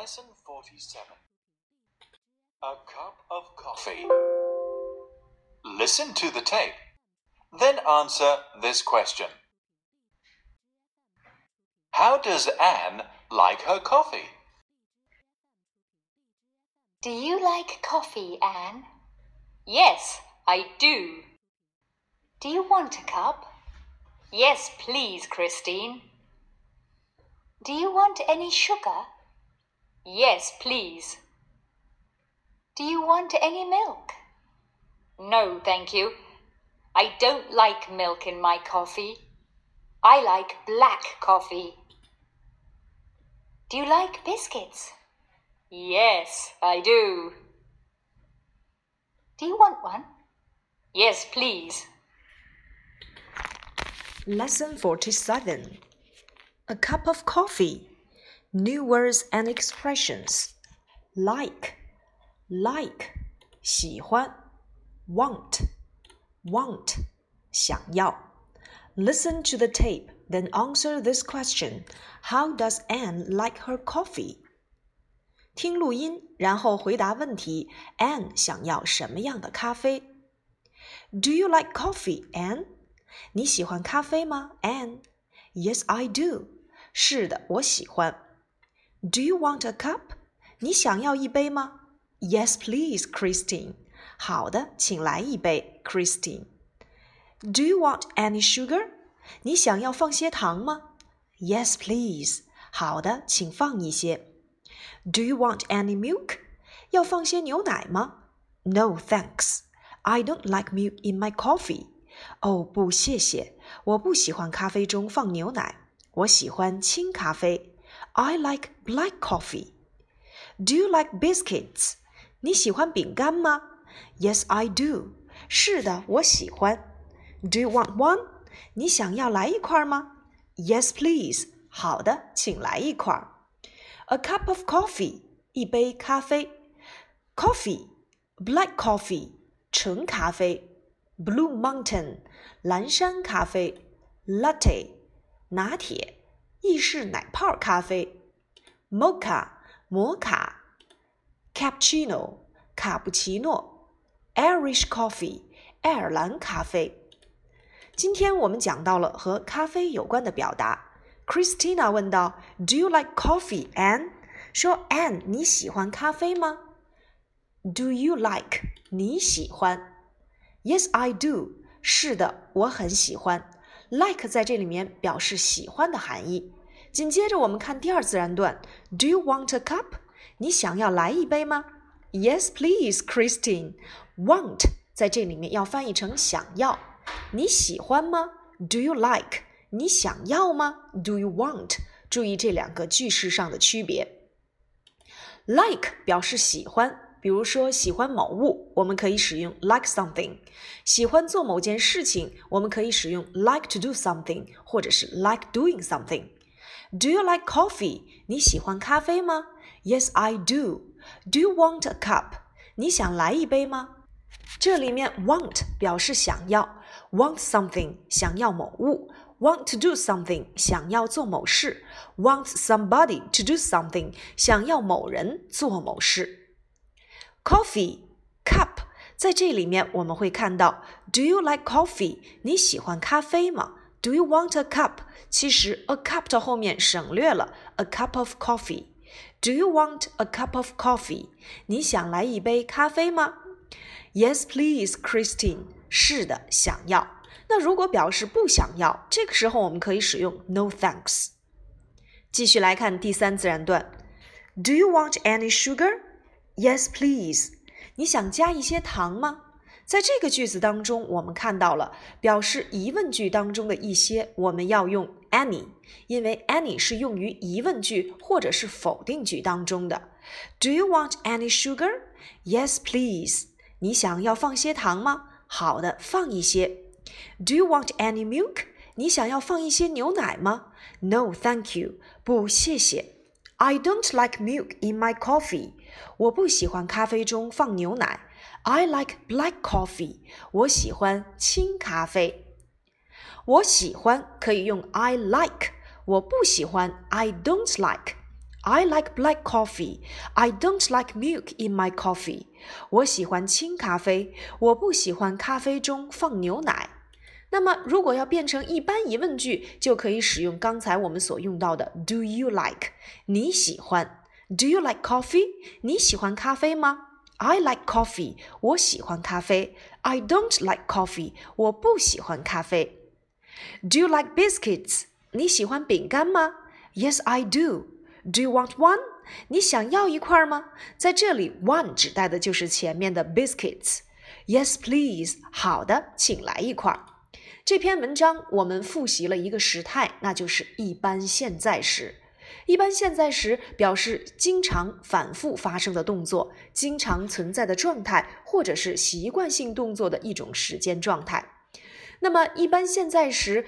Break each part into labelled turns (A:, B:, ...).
A: Lesson 47 A cup of coffee. Listen to the tape, then answer this question How does Anne like her coffee?
B: Do you like coffee, Anne? Yes, I do. Do you want a cup? Yes, please, Christine. Do you want any sugar? Yes, please. Do you want any milk? No, thank you. I don't like milk in my coffee. I like black coffee. Do you like biscuits? Yes, I do. Do you want one? Yes, please.
C: Lesson 47 A cup of coffee. New words and expressions. Like, like, 喜欢 want, want, 想要 Listen to the tape, then answer this question How does Anne like her coffee? 听录音，然后回答问题。Anne 想要什么样的咖啡？Do you like coffee, Anne？你喜欢咖啡吗，Anne？Yes, I do。是的，我喜欢。 Do you want a cup？你想要一杯吗？Yes, please, Christine。好的，请来一杯，Christine。Do you want any sugar？你想要放些糖吗？Yes, please。好的，请放一些。Do you want any milk？要放些牛奶吗？No, thanks. I don't like milk in my coffee. 哦，不，谢谢，我不喜欢咖啡中放牛奶，我喜欢清咖啡。I like black coffee. Do you like biscuits？你喜欢饼干吗？Yes, I do. 是的，我喜欢。Do you want one？你想要来一块吗？Yes, please. 好的，请来一块。A cup of coffee，一杯咖啡。Coffee，black coffee，纯咖啡。Blue Mountain，蓝山咖啡。Latte，拿铁， 意式奶泡咖啡。Mocha，摩卡。Cappuccino，卡布奇诺。Irish coffee，爱尔兰咖啡。今天我们讲到了和咖啡有关的表达。Christina 问道：“Do you like coffee, Ann？” 说：“Ann，你喜欢咖啡吗？”Do you like？你喜欢？Yes, I do。是的，我很喜欢。Like 在这里面表示喜欢的含义。紧接着我们看第二自然段：Do you want a cup？你想要来一杯吗？Yes, please, Christine。Want 在这里面要翻译成想要。你喜欢吗？Do you like？你想要吗？Do you want？注意这两个句式上的区别。Like 表示喜欢，比如说喜欢某物，我们可以使用 like something；喜欢做某件事情，我们可以使用 like to do something，或者是 like doing something。Do you like coffee？你喜欢咖啡吗？Yes, I do. Do you want a cup？你想来一杯吗？这里面 want 表示想要，want something 想要某物。Want to do something，想要做某事；want somebody to do something，想要某人做某事。Coffee cup，在这里面我们会看到，Do you like coffee？你喜欢咖啡吗？Do you want a cup？其实 a cup 的后面省略了 a cup of coffee。Do you want a cup of coffee？你想来一杯咖啡吗？Yes, please, Christine。是的，想要。那如果表示不想要，这个时候我们可以使用 No thanks。继续来看第三自然段，Do you want any sugar? Yes, please。你想加一些糖吗？在这个句子当中，我们看到了表示疑问句当中的一些，我们要用 any，因为 any 是用于疑问句或者是否定句当中的。Do you want any sugar? Yes, please。你想要放些糖吗？好的，放一些。Do you want any milk？你想要放一些牛奶吗？No, thank you。不，谢谢。I don't like milk in my coffee。我不喜欢咖啡中放牛奶。I like black coffee。我喜欢清咖啡。我喜欢可以用 I like，我不喜欢 I don't like。I like black coffee. I don't like milk in my coffee. 我喜欢清咖啡，我不喜欢咖啡中放牛奶。那么，如果要变成一般疑问句，就可以使用刚才我们所用到的 Do you like？你喜欢？Do you like coffee？你喜欢咖啡吗？I like coffee。我喜欢咖啡。I don't like coffee。我不喜欢咖啡。Do you like biscuits？你喜欢饼干吗？Yes, I do. Do you want one？你想要一块吗？在这里，one 指代的就是前面的 biscuits。Yes, please。好的，请来一块。这篇文章我们复习了一个时态，那就是一般现在时。一般现在时表示经常反复发生的动作，经常存在的状态，或者是习惯性动作的一种时间状态。那么，一般现在时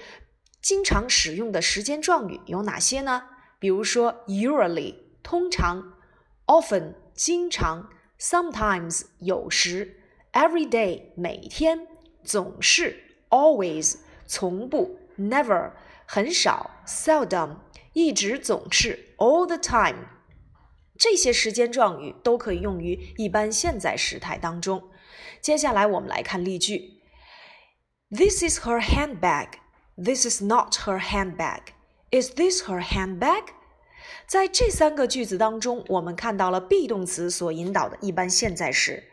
C: 经常使用的时间状语有哪些呢？比如说，usually 通常，often 经常，sometimes 有时，every day 每天，总是，always 从不，never 很少，seldom 一直总是，all the time 这些时间状语都可以用于一般现在时态当中。接下来我们来看例句：This is her handbag. This is not her handbag. Is this her handbag？在这三个句子当中，我们看到了 be 动词所引导的一般现在时。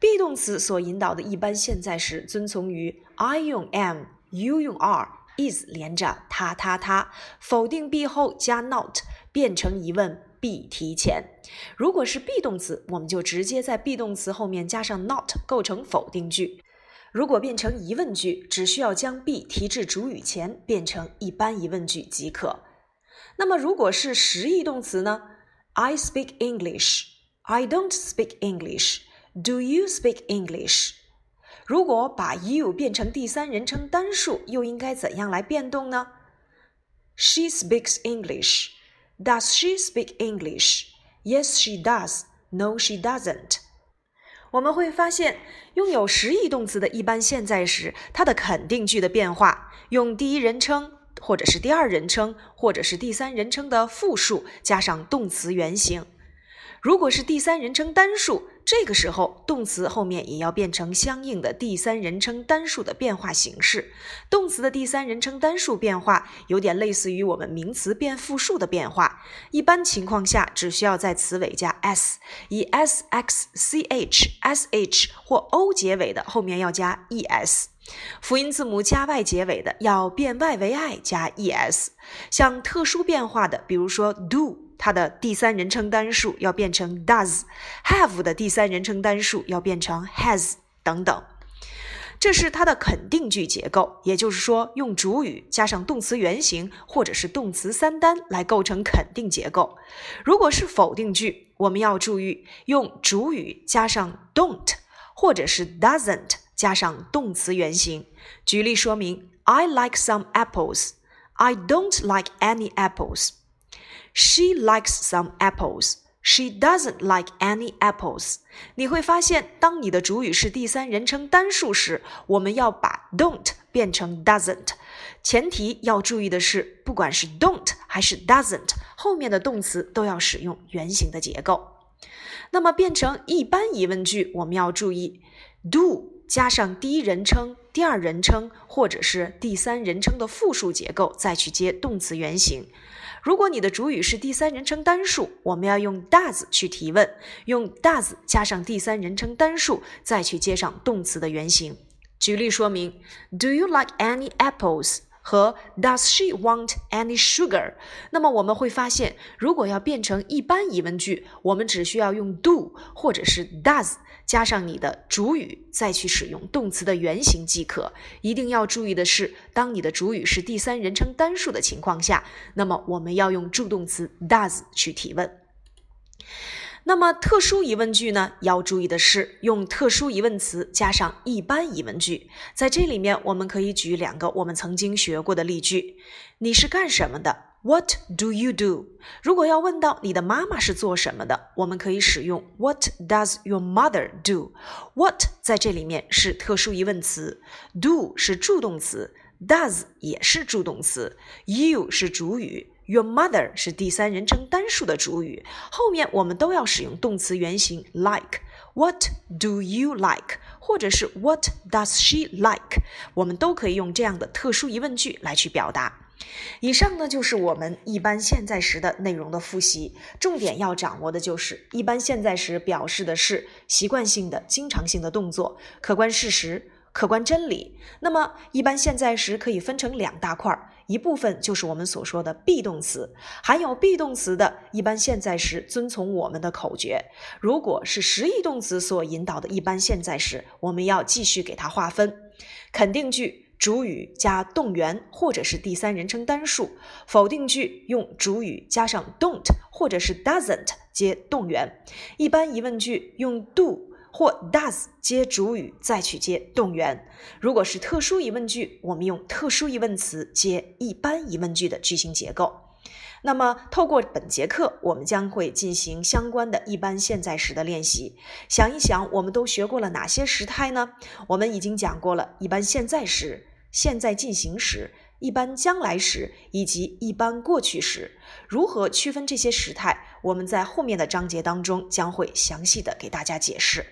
C: be 动词所引导的一般现在时遵从于 I 用 am，you 用 are is 连着他他他，否定 be 后加 not，变成疑问 be 提前。如果是 be 动词，我们就直接在 be 动词后面加上 not，构成否定句。如果变成疑问句，只需要将 be 提至主语前，变成一般疑问句即可。那么，如果是实义动词呢？I speak English. I don't speak English. Do you speak English? 如果把 you 变成第三人称单数，又应该怎样来变动呢？She speaks English. Does she speak English? Yes, she does. No, she doesn't. 我们会发现，拥有实义动词的一般现在时，它的肯定句的变化，用第一人称，或者是第二人称，或者是第三人称的复数加上动词原形。如果是第三人称单数，这个时候动词后面也要变成相应的第三人称单数的变化形式。动词的第三人称单数变化有点类似于我们名词变复数的变化。一般情况下，只需要在词尾加 s，以 s、x、c、h、s、h 或 o 结尾的后面要加 es。辅音字母加 y 结尾的要变 y 为 i 加 es。像特殊变化的，比如说 do。它的第三人称单数要变成 does，have 的第三人称单数要变成 has 等等，这是它的肯定句结构。也就是说，用主语加上动词原形或者是动词三单来构成肯定结构。如果是否定句，我们要注意用主语加上 don't 或者是 doesn't 加上动词原形。举例说明：I like some apples. I don't like any apples. She likes some apples. She doesn't like any apples. 你会发现，当你的主语是第三人称单数时，我们要把 don't 变成 doesn't。前提要注意的是，不管是 don't 还是 doesn't，后面的动词都要使用原形的结构。那么变成一般疑问句，我们要注意 do 加上第一人称、第二人称或者是第三人称的复数结构，再去接动词原形。如果你的主语是第三人称单数，我们要用 does 去提问，用 does 加上第三人称单数，再去接上动词的原形。举例说明：Do you like any apples？和 Does she want any sugar？那么我们会发现，如果要变成一般疑问句，我们只需要用 do 或者是 does 加上你的主语，再去使用动词的原形即可。一定要注意的是，当你的主语是第三人称单数的情况下，那么我们要用助动词 does 去提问。那么特殊疑问句呢？要注意的是，用特殊疑问词加上一般疑问句。在这里面，我们可以举两个我们曾经学过的例句：你是干什么的？What do you do？如果要问到你的妈妈是做什么的，我们可以使用 What does your mother do？What 在这里面是特殊疑问词，do 是助动词，does 也是助动词，you 是主语 Your mother 是第三人称单数的主语，后面我们都要使用动词原形 like。What do you like？或者是 What does she like？我们都可以用这样的特殊疑问句来去表达。以上呢就是我们一般现在时的内容的复习，重点要掌握的就是一般现在时表示的是习惯性的、经常性的动作，客观事实。客观真理。那么，一般现在时可以分成两大块儿，一部分就是我们所说的 be 动词，含有 be 动词的一般现在时遵从我们的口诀。如果是实义动词所引导的一般现在时，我们要继续给它划分。肯定句主语加动员或者是第三人称单数；否定句用主语加上 don't 或者是 doesn't 接动员；一般疑问句用 do。或 does 接主语，再去接动员。如果是特殊疑问句，我们用特殊疑问词接一般疑问句的句型结构。那么，透过本节课，我们将会进行相关的一般现在时的练习。想一想，我们都学过了哪些时态呢？我们已经讲过了一般现在时、现在进行时。一般将来时以及一般过去时，如何区分这些时态？我们在后面的章节当中将会详细的给大家解释。